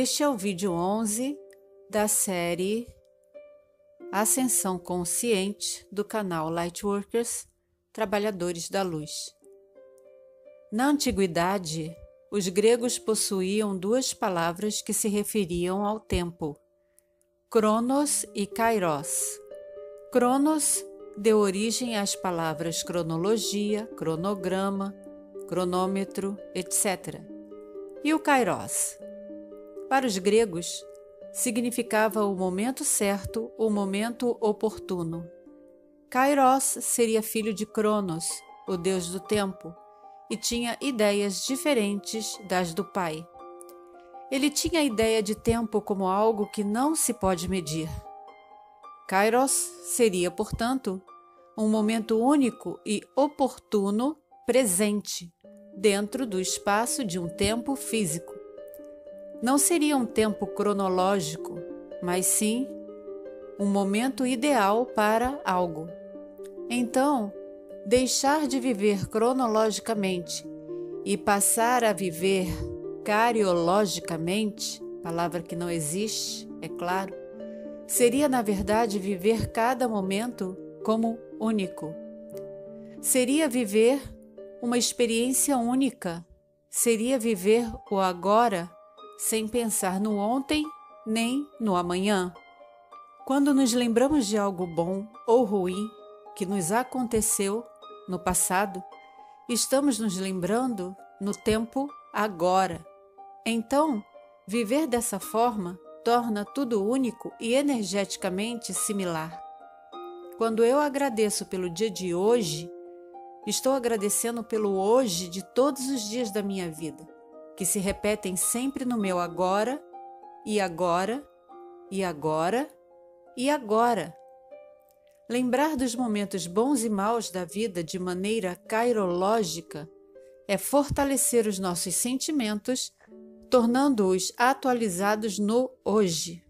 Este é o vídeo 11 da série Ascensão Consciente do canal Lightworkers Trabalhadores da Luz. Na antiguidade, os gregos possuíam duas palavras que se referiam ao tempo: Cronos e Kairos. Cronos deu origem às palavras cronologia, cronograma, cronômetro, etc. E o Kairos? Para os gregos, significava o momento certo, o momento oportuno. Kairos seria filho de Cronos, o deus do tempo, e tinha ideias diferentes das do pai. Ele tinha a ideia de tempo como algo que não se pode medir. Kairos seria, portanto, um momento único e oportuno presente dentro do espaço de um tempo físico. Não seria um tempo cronológico, mas sim um momento ideal para algo. Então, deixar de viver cronologicamente e passar a viver cariologicamente, palavra que não existe, é claro, seria na verdade viver cada momento como único. Seria viver uma experiência única, seria viver o agora sem pensar no ontem nem no amanhã. Quando nos lembramos de algo bom ou ruim que nos aconteceu no passado, estamos nos lembrando no tempo agora. Então, viver dessa forma torna tudo único e energeticamente similar. Quando eu agradeço pelo dia de hoje, estou agradecendo pelo hoje de todos os dias da minha vida, que se repetem sempre no meu agora, e agora, e agora, e agora. Lembrar dos momentos bons e maus da vida de maneira cairológica é fortalecer os nossos sentimentos, tornando-os atualizados no hoje.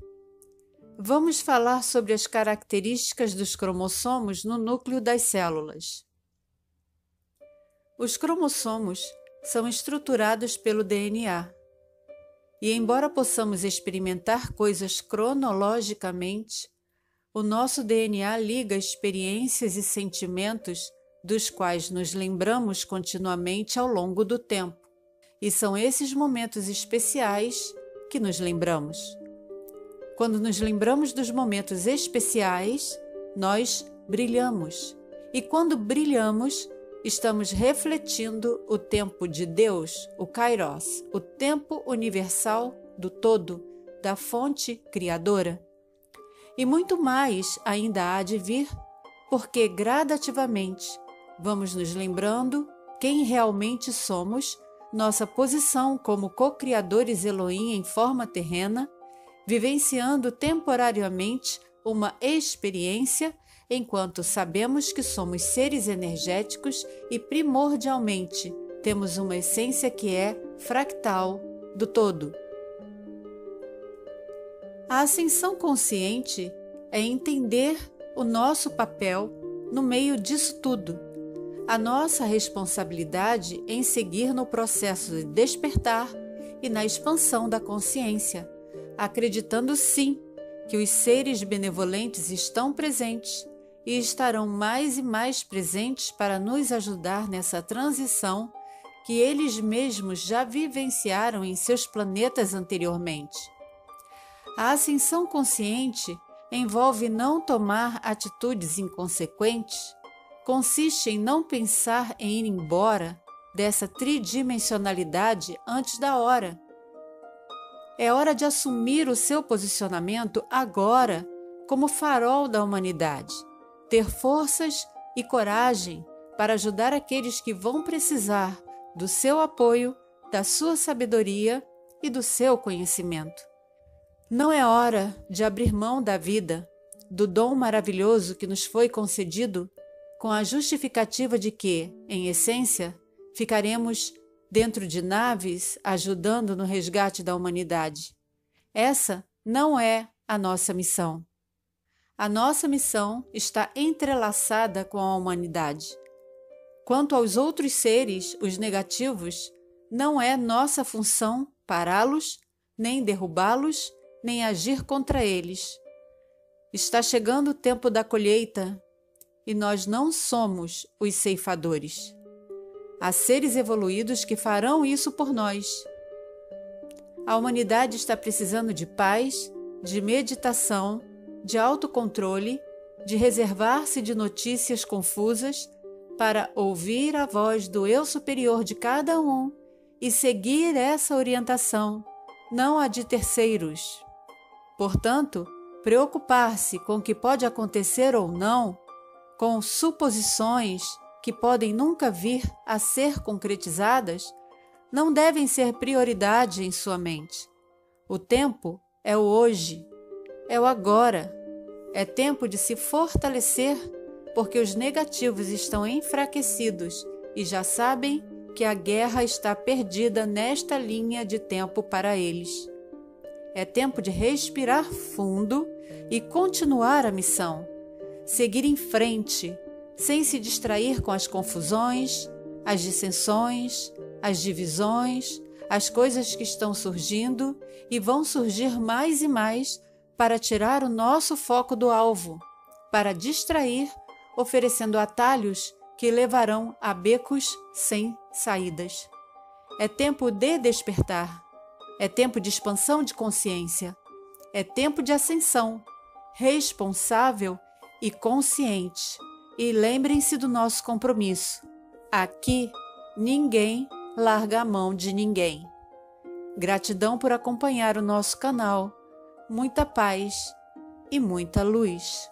Vamos falar sobre as características dos cromossomos no núcleo das células. Os cromossomos são estruturados pelo DNA. E, embora possamos experimentar coisas cronologicamente, o nosso DNA liga experiências e sentimentos dos quais nos lembramos continuamente ao longo do tempo. E são esses momentos especiais que nos lembramos. Quando nos lembramos dos momentos especiais, nós brilhamos. E quando brilhamos, estamos refletindo o tempo de Deus, o Kairos, o tempo universal do todo, da fonte criadora. E muito mais ainda há de vir, porque gradativamente vamos nos lembrando quem realmente somos, nossa posição como co-criadores Elohim em forma terrena, vivenciando temporariamente uma experiência enquanto sabemos que somos seres energéticos e primordialmente temos uma essência que é fractal do todo. A ascensão consciente é entender o nosso papel no meio disso tudo, a nossa responsabilidade em seguir no processo de despertar e na expansão da consciência, acreditando sim que os seres benevolentes estão presentes e estarão mais e mais presentes para nos ajudar nessa transição que eles mesmos já vivenciaram em seus planetas anteriormente. A ascensão consciente envolve não tomar atitudes inconsequentes, consiste em não pensar em ir embora dessa tridimensionalidade antes da hora. É hora de assumir o seu posicionamento agora como farol da humanidade, ter forças e coragem para ajudar aqueles que vão precisar do seu apoio, da sua sabedoria e do seu conhecimento. Não é hora de abrir mão da vida, do dom maravilhoso que nos foi concedido, com a justificativa de que, em essência, ficaremos dentro de naves ajudando no resgate da humanidade. Essa não é a nossa missão. A nossa missão está entrelaçada com a humanidade. Quanto aos outros seres, os negativos, não é nossa função pará-los nem derrubá-los, nem agir contra eles. Está chegando o tempo da colheita e nós não somos os ceifadores. Há seres evoluídos que farão isso por nós. A humanidade está precisando de paz, de meditação, de autocontrole, de reservar-se de notícias confusas para ouvir a voz do eu superior de cada um e seguir essa orientação, não a de terceiros. Portanto, preocupar-se com o que pode acontecer ou não, com suposições que podem nunca vir a ser concretizadas, não devem ser prioridade em sua mente. O tempo é o hoje, é o agora. É tempo de se fortalecer, porque os negativos estão enfraquecidos e já sabem que a guerra está perdida nesta linha de tempo para eles. É tempo de respirar fundo e continuar a missão. Seguir em frente, sem se distrair com as confusões, as dissensões, as divisões, as coisas que estão surgindo e vão surgir mais e mais para tirar o nosso foco do alvo, para distrair, oferecendo atalhos que levarão a becos sem saídas. É tempo de despertar, é tempo de expansão de consciência, é tempo de ascensão, responsável e consciente. E lembrem-se do nosso compromisso. Aqui, ninguém larga a mão de ninguém. Gratidão por acompanhar o nosso canal. Muita paz e muita luz.